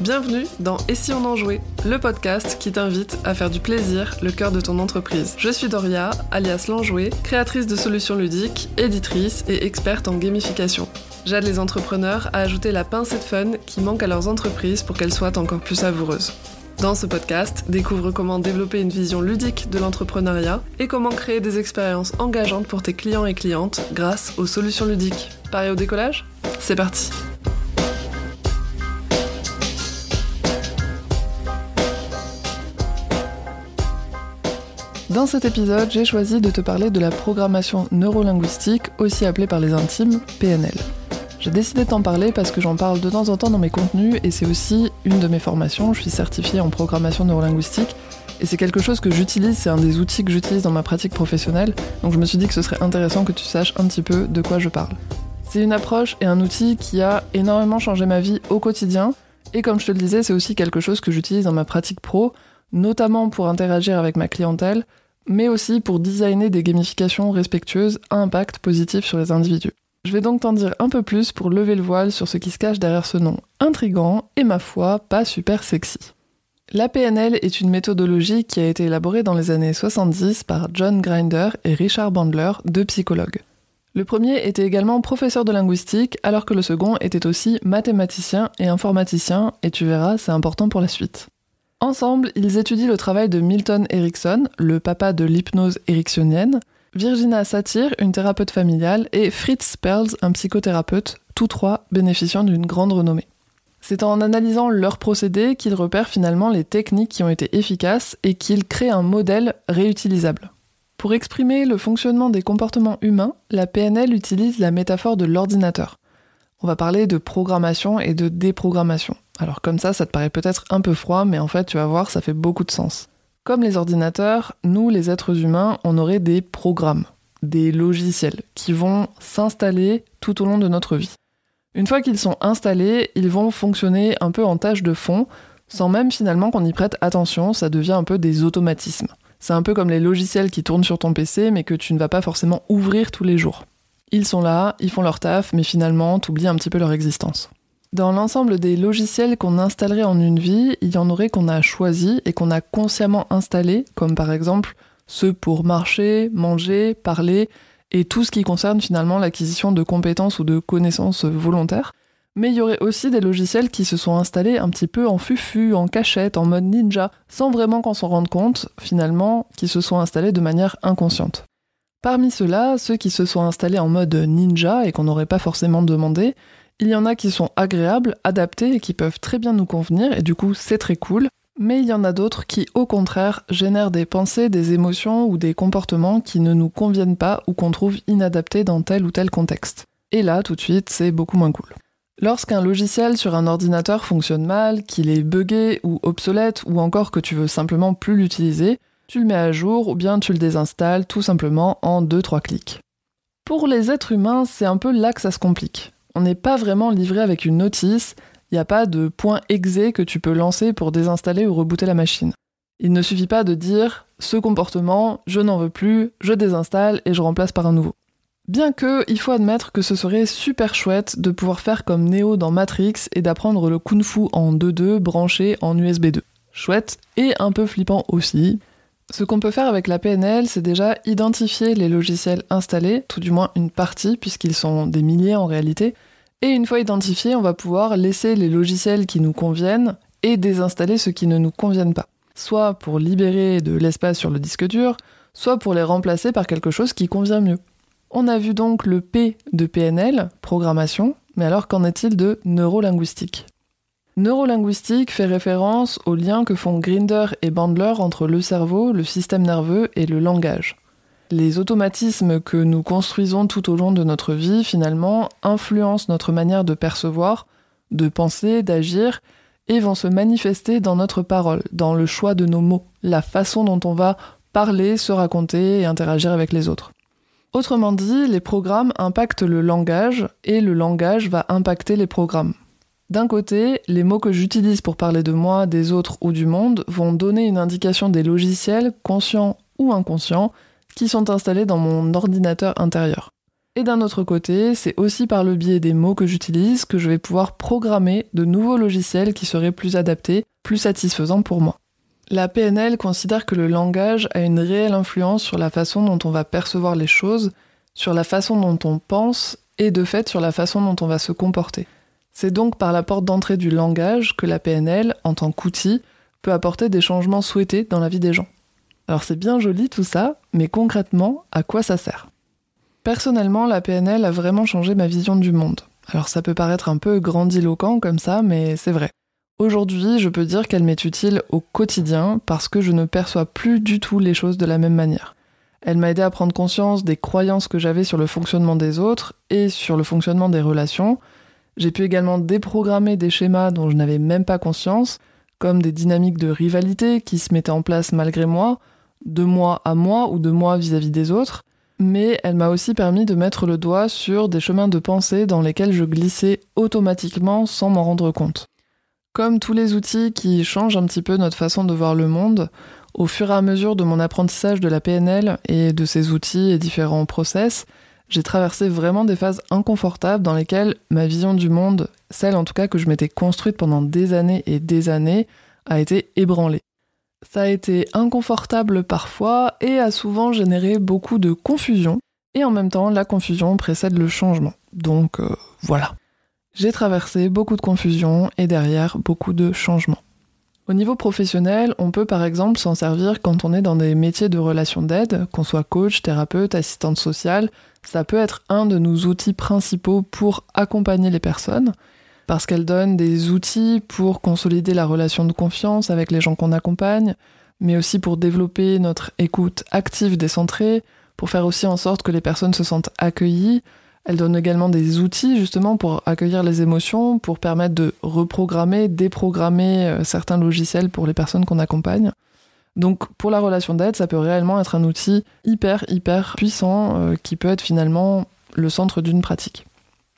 Bienvenue dans Et si on en jouait, le podcast qui t'invite à faire du plaisir le cœur de ton entreprise. Je suis Doria, alias l'enjouée, créatrice de solutions ludiques, éditrice et experte en gamification. J'aide les entrepreneurs à ajouter la pincée de fun qui manque à leurs entreprises pour qu'elles soient encore plus savoureuses. Dans ce podcast, découvre comment développer une vision ludique de l'entrepreneuriat et comment créer des expériences engageantes pour tes clients et clientes grâce aux solutions ludiques. Pareil au décollage? C'est parti Dans cet épisode, j'ai choisi de te parler de la programmation neurolinguistique, aussi appelée par les intimes PNL. J'ai décidé de t'en parler parce que j'en parle de temps en temps dans mes contenus et c'est aussi une de mes formations. Je suis certifiée en programmation neurolinguistique et c'est quelque chose que j'utilise, c'est un des outils que j'utilise dans ma pratique professionnelle. Donc je me suis dit que ce serait intéressant que tu saches un petit peu de quoi je parle. C'est une approche et un outil qui a énormément changé ma vie au quotidien. Et comme je te le disais, c'est aussi quelque chose que j'utilise dans ma pratique pro, notamment pour interagir avec ma clientèle, mais aussi pour designer des gamifications respectueuses à impact positif sur les individus. Je vais donc t'en dire un peu plus pour lever le voile sur ce qui se cache derrière ce nom intrigant et ma foi pas super sexy. La PNL est une méthodologie qui a été élaborée dans les années 70 par John Grinder et Richard Bandler, deux psychologues. Le premier était également professeur de linguistique, alors que le second était aussi mathématicien et informaticien, et tu verras, c'est important pour la suite. Ensemble, ils étudient le travail de Milton Erickson, le papa de l'hypnose ericksonienne, Virginia Satir, une thérapeute familiale, et Fritz Perls, un psychothérapeute, tous trois bénéficiant d'une grande renommée. C'est en analysant leurs procédés qu'ils repèrent finalement les techniques qui ont été efficaces et qu'ils créent un modèle réutilisable. Pour exprimer le fonctionnement des comportements humains, la PNL utilise la métaphore de l'ordinateur. On va parler de programmation et de déprogrammation. Alors comme ça, ça te paraît peut-être un peu froid, mais en fait, tu vas voir, ça fait beaucoup de sens. Comme les ordinateurs, nous, les êtres humains, on aurait des programmes, des logiciels qui vont s'installer tout au long de notre vie. Une fois qu'ils sont installés, ils vont fonctionner un peu en tâche de fond, sans même finalement qu'on y prête attention, ça devient un peu des automatismes. C'est un peu comme les logiciels qui tournent sur ton PC mais que tu ne vas pas forcément ouvrir tous les jours. Ils sont là, ils font leur taf, mais finalement, t'oublies un petit peu leur existence. Dans l'ensemble des logiciels qu'on installerait en une vie, il y en aurait qu'on a choisi et qu'on a consciemment installés, comme par exemple ceux pour marcher, manger, parler, et tout ce qui concerne finalement l'acquisition de compétences ou de connaissances volontaires. Mais il y aurait aussi des logiciels qui se sont installés un petit peu en fufu, en cachette, en mode ninja, sans vraiment qu'on s'en rende compte, finalement, qui se sont installés de manière inconsciente. Parmi ceux-là, ceux qui se sont installés en mode ninja et qu'on n'aurait pas forcément demandé, il y en a qui sont agréables, adaptés et qui peuvent très bien nous convenir, et du coup c'est très cool. Mais il y en a d'autres qui, au contraire, génèrent des pensées, des émotions ou des comportements qui ne nous conviennent pas ou qu'on trouve inadaptés dans tel ou tel contexte. Et là, tout de suite, c'est beaucoup moins cool. Lorsqu'un logiciel sur un ordinateur fonctionne mal, qu'il est buggé ou obsolète, ou encore que tu veux simplement plus l'utiliser, tu le mets à jour ou bien tu le désinstalles tout simplement en 2-3 clics. Pour les êtres humains, c'est un peu là que ça se complique on n'est pas vraiment livré avec une notice, il n'y a pas de point exé que tu peux lancer pour désinstaller ou rebooter la machine. Il ne suffit pas de dire ce comportement, je n'en veux plus, je désinstalle et je remplace par un nouveau. Bien que, il faut admettre que ce serait super chouette de pouvoir faire comme Neo dans Matrix et d'apprendre le kung fu en 2.2 branché en USB 2. Chouette et un peu flippant aussi. Ce qu'on peut faire avec la PNL, c'est déjà identifier les logiciels installés, tout du moins une partie, puisqu'ils sont des milliers en réalité, et une fois identifiés, on va pouvoir laisser les logiciels qui nous conviennent et désinstaller ceux qui ne nous conviennent pas. Soit pour libérer de l'espace sur le disque dur, soit pour les remplacer par quelque chose qui convient mieux. On a vu donc le P de PNL, programmation, mais alors qu'en est-il de neurolinguistique? Neurolinguistique fait référence au lien que font Grinder et Bandler entre le cerveau, le système nerveux et le langage les automatismes que nous construisons tout au long de notre vie, finalement, influencent notre manière de percevoir, de penser, d'agir, et vont se manifester dans notre parole, dans le choix de nos mots, la façon dont on va parler, se raconter et interagir avec les autres. Autrement dit, les programmes impactent le langage et le langage va impacter les programmes. D'un côté, les mots que j'utilise pour parler de moi, des autres ou du monde vont donner une indication des logiciels, conscients ou inconscients, qui sont installés dans mon ordinateur intérieur. Et d'un autre côté, c'est aussi par le biais des mots que j'utilise que je vais pouvoir programmer de nouveaux logiciels qui seraient plus adaptés, plus satisfaisants pour moi. La PNL considère que le langage a une réelle influence sur la façon dont on va percevoir les choses, sur la façon dont on pense et de fait sur la façon dont on va se comporter. C'est donc par la porte d'entrée du langage que la PNL, en tant qu'outil, peut apporter des changements souhaités dans la vie des gens. Alors c'est bien joli tout ça, mais concrètement, à quoi ça sert? Personnellement, la PNL a vraiment changé ma vision du monde. Alors ça peut paraître un peu grandiloquent comme ça, mais c'est vrai. Aujourd'hui, je peux dire qu'elle m'est utile au quotidien parce que je ne perçois plus du tout les choses de la même manière. Elle m'a aidé à prendre conscience des croyances que j'avais sur le fonctionnement des autres et sur le fonctionnement des relations. J'ai pu également déprogrammer des schémas dont je n'avais même pas conscience, comme des dynamiques de rivalité qui se mettaient en place malgré moi, de moi à moi ou de moi vis-à-vis des autres, mais elle m'a aussi permis de mettre le doigt sur des chemins de pensée dans lesquels je glissais automatiquement sans m'en rendre compte. Comme tous les outils qui changent un petit peu notre façon de voir le monde, au fur et à mesure de mon apprentissage de la PNL et de ses outils et différents process, j'ai traversé vraiment des phases inconfortables dans lesquelles ma vision du monde, celle en tout cas que je m'étais construite pendant des années et des années, a été ébranlée. Ça a été inconfortable parfois et a souvent généré beaucoup de confusion. Et en même temps, la confusion précède le changement. Donc euh, voilà. J'ai traversé beaucoup de confusion et derrière beaucoup de changements. Au niveau professionnel, on peut par exemple s'en servir quand on est dans des métiers de relation d'aide, qu'on soit coach, thérapeute, assistante sociale. Ça peut être un de nos outils principaux pour accompagner les personnes parce qu'elle donne des outils pour consolider la relation de confiance avec les gens qu'on accompagne, mais aussi pour développer notre écoute active décentrée, pour faire aussi en sorte que les personnes se sentent accueillies. Elle donne également des outils justement pour accueillir les émotions, pour permettre de reprogrammer, déprogrammer euh, certains logiciels pour les personnes qu'on accompagne. Donc pour la relation d'aide, ça peut réellement être un outil hyper hyper puissant euh, qui peut être finalement le centre d'une pratique.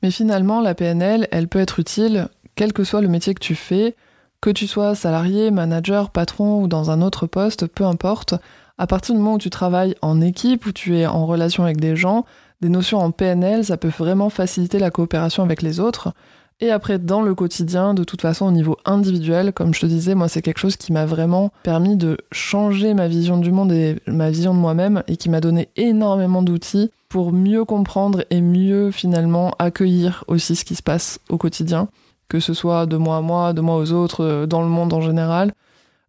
Mais finalement, la PNL, elle peut être utile quel que soit le métier que tu fais, que tu sois salarié, manager, patron ou dans un autre poste, peu importe. À partir du moment où tu travailles en équipe, où tu es en relation avec des gens, des notions en PNL, ça peut vraiment faciliter la coopération avec les autres. Et après, dans le quotidien, de toute façon, au niveau individuel, comme je te disais, moi, c'est quelque chose qui m'a vraiment permis de changer ma vision du monde et ma vision de moi-même et qui m'a donné énormément d'outils pour mieux comprendre et mieux finalement accueillir aussi ce qui se passe au quotidien, que ce soit de moi à moi, de moi aux autres, euh, dans le monde en général.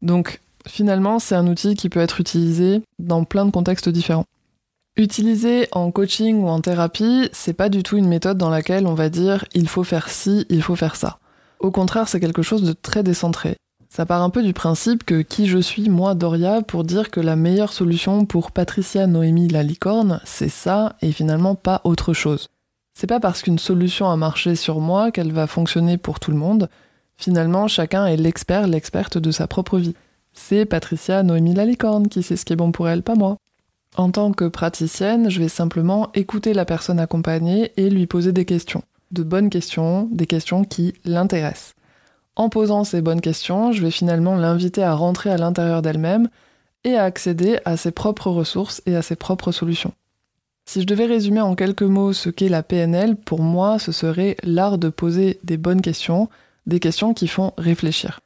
Donc finalement, c'est un outil qui peut être utilisé dans plein de contextes différents. Utilisé en coaching ou en thérapie, c'est pas du tout une méthode dans laquelle on va dire il faut faire ci, il faut faire ça. Au contraire, c'est quelque chose de très décentré. Ça part un peu du principe que qui je suis, moi, Doria, pour dire que la meilleure solution pour Patricia Noémie la licorne, c'est ça et finalement pas autre chose. C'est pas parce qu'une solution a marché sur moi qu'elle va fonctionner pour tout le monde. Finalement, chacun est l'expert, l'experte de sa propre vie. C'est Patricia Noémie la licorne qui sait ce qui est bon pour elle, pas moi. En tant que praticienne, je vais simplement écouter la personne accompagnée et lui poser des questions. De bonnes questions, des questions qui l'intéressent. En posant ces bonnes questions, je vais finalement l'inviter à rentrer à l'intérieur d'elle-même et à accéder à ses propres ressources et à ses propres solutions. Si je devais résumer en quelques mots ce qu'est la PNL, pour moi, ce serait l'art de poser des bonnes questions, des questions qui font réfléchir.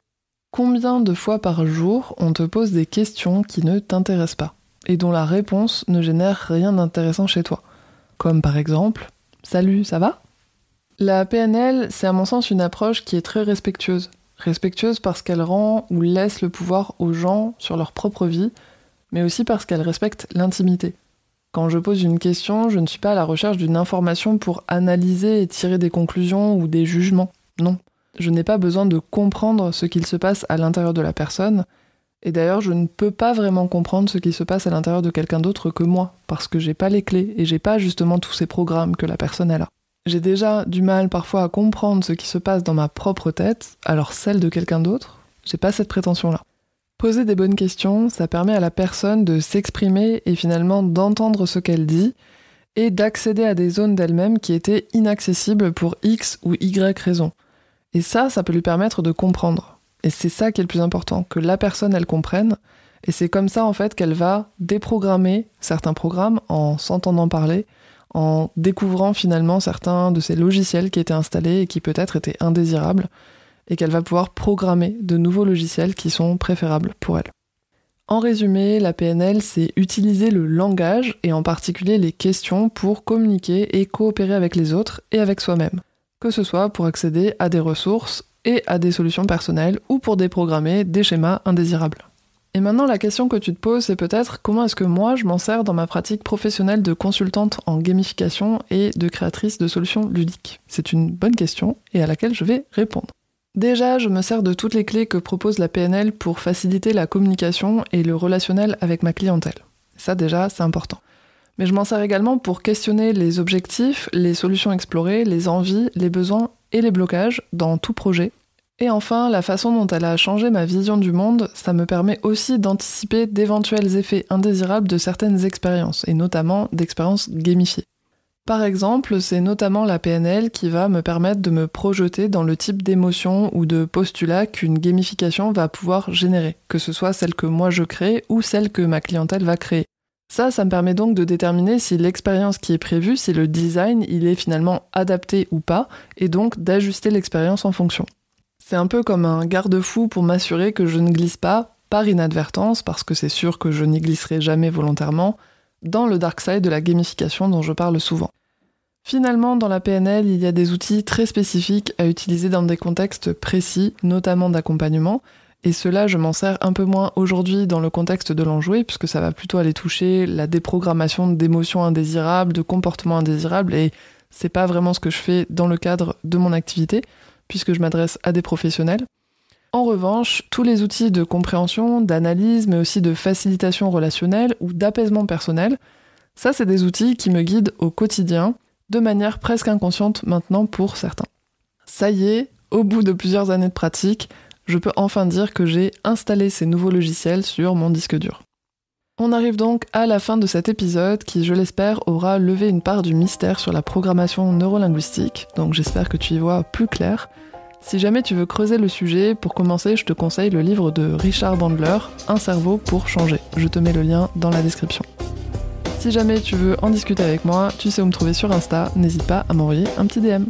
Combien de fois par jour on te pose des questions qui ne t'intéressent pas? Et dont la réponse ne génère rien d'intéressant chez toi Comme par exemple Salut, ça va? La PNL, c'est à mon sens une approche qui est très respectueuse. Respectueuse parce qu'elle rend ou laisse le pouvoir aux gens sur leur propre vie, mais aussi parce qu'elle respecte l'intimité. Quand je pose une question, je ne suis pas à la recherche d'une information pour analyser et tirer des conclusions ou des jugements. Non. Je n'ai pas besoin de comprendre ce qu'il se passe à l'intérieur de la personne. Et d'ailleurs, je ne peux pas vraiment comprendre ce qui se passe à l'intérieur de quelqu'un d'autre que moi, parce que j'ai pas les clés et j'ai pas justement tous ces programmes que la personne a. J'ai déjà du mal parfois à comprendre ce qui se passe dans ma propre tête, alors celle de quelqu'un d'autre, j'ai pas cette prétention-là. Poser des bonnes questions, ça permet à la personne de s'exprimer et finalement d'entendre ce qu'elle dit et d'accéder à des zones d'elle-même qui étaient inaccessibles pour X ou Y raison. Et ça, ça peut lui permettre de comprendre. Et c'est ça qui est le plus important, que la personne, elle comprenne. Et c'est comme ça, en fait, qu'elle va déprogrammer certains programmes en s'entendant parler, en découvrant finalement certains de ces logiciels qui étaient installés et qui peut-être étaient indésirables, et qu'elle va pouvoir programmer de nouveaux logiciels qui sont préférables pour elle. En résumé, la PNL, c'est utiliser le langage, et en particulier les questions, pour communiquer et coopérer avec les autres et avec soi-même, que ce soit pour accéder à des ressources et à des solutions personnelles, ou pour déprogrammer des schémas indésirables. Et maintenant, la question que tu te poses, c'est peut-être comment est-ce que moi je m'en sers dans ma pratique professionnelle de consultante en gamification et de créatrice de solutions ludiques? C'est une bonne question et à laquelle je vais répondre. Déjà, je me sers de toutes les clés que propose la PNL pour faciliter la communication et le relationnel avec ma clientèle. Ça déjà, c'est important. Mais je m'en sers également pour questionner les objectifs, les solutions explorées, les envies, les besoins et les blocages dans tout projet. Et enfin, la façon dont elle a changé ma vision du monde, ça me permet aussi d'anticiper d'éventuels effets indésirables de certaines expériences, et notamment d'expériences gamifiées. Par exemple, c'est notamment la PNL qui va me permettre de me projeter dans le type d'émotion ou de postulat qu'une gamification va pouvoir générer, que ce soit celle que moi je crée ou celle que ma clientèle va créer. Ça, ça me permet donc de déterminer si l'expérience qui est prévue, si le design, il est finalement adapté ou pas, et donc d'ajuster l'expérience en fonction. C'est un peu comme un garde-fou pour m'assurer que je ne glisse pas, par inadvertance, parce que c'est sûr que je n'y glisserai jamais volontairement, dans le dark side de la gamification dont je parle souvent. Finalement, dans la PNL, il y a des outils très spécifiques à utiliser dans des contextes précis, notamment d'accompagnement, et cela, je m'en sers un peu moins aujourd'hui dans le contexte de l'enjoué, puisque ça va plutôt aller toucher la déprogrammation d'émotions indésirables, de comportements indésirables, et c'est pas vraiment ce que je fais dans le cadre de mon activité, puisque je m'adresse à des professionnels. En revanche, tous les outils de compréhension, d'analyse, mais aussi de facilitation relationnelle ou d'apaisement personnel, ça c'est des outils qui me guident au quotidien de manière presque inconsciente maintenant pour certains. Ça y est, au bout de plusieurs années de pratique, je peux enfin dire que j'ai installé ces nouveaux logiciels sur mon disque dur. On arrive donc à la fin de cet épisode qui, je l'espère, aura levé une part du mystère sur la programmation neurolinguistique, donc j'espère que tu y vois plus clair. Si jamais tu veux creuser le sujet, pour commencer, je te conseille le livre de Richard Bandler, Un cerveau pour changer. Je te mets le lien dans la description. Si jamais tu veux en discuter avec moi, tu sais où me trouver sur Insta, n'hésite pas à m'envoyer un petit DM.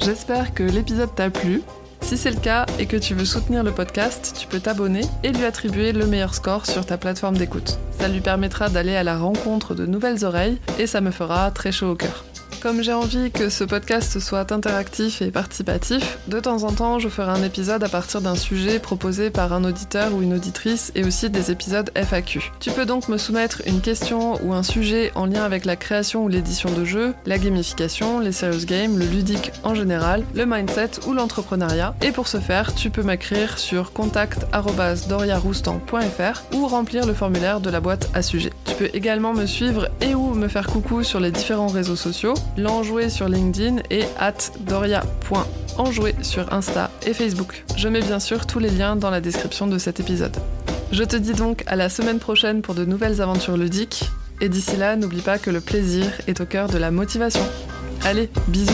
J'espère que l'épisode t'a plu. Si c'est le cas et que tu veux soutenir le podcast, tu peux t'abonner et lui attribuer le meilleur score sur ta plateforme d'écoute. Ça lui permettra d'aller à la rencontre de nouvelles oreilles et ça me fera très chaud au cœur. Comme j'ai envie que ce podcast soit interactif et participatif, de temps en temps je ferai un épisode à partir d'un sujet proposé par un auditeur ou une auditrice et aussi des épisodes FAQ. Tu peux donc me soumettre une question ou un sujet en lien avec la création ou l'édition de jeux, la gamification, les serious games, le ludique en général, le mindset ou l'entrepreneuriat. Et pour ce faire, tu peux m'écrire sur contact.doriaroustan.fr ou remplir le formulaire de la boîte à sujet. Tu peux également me suivre et ou me faire coucou sur les différents réseaux sociaux l'enjoué sur LinkedIn et at doria.enjoué sur Insta et Facebook. Je mets bien sûr tous les liens dans la description de cet épisode. Je te dis donc à la semaine prochaine pour de nouvelles aventures ludiques, et d'ici là, n'oublie pas que le plaisir est au cœur de la motivation. Allez, bisous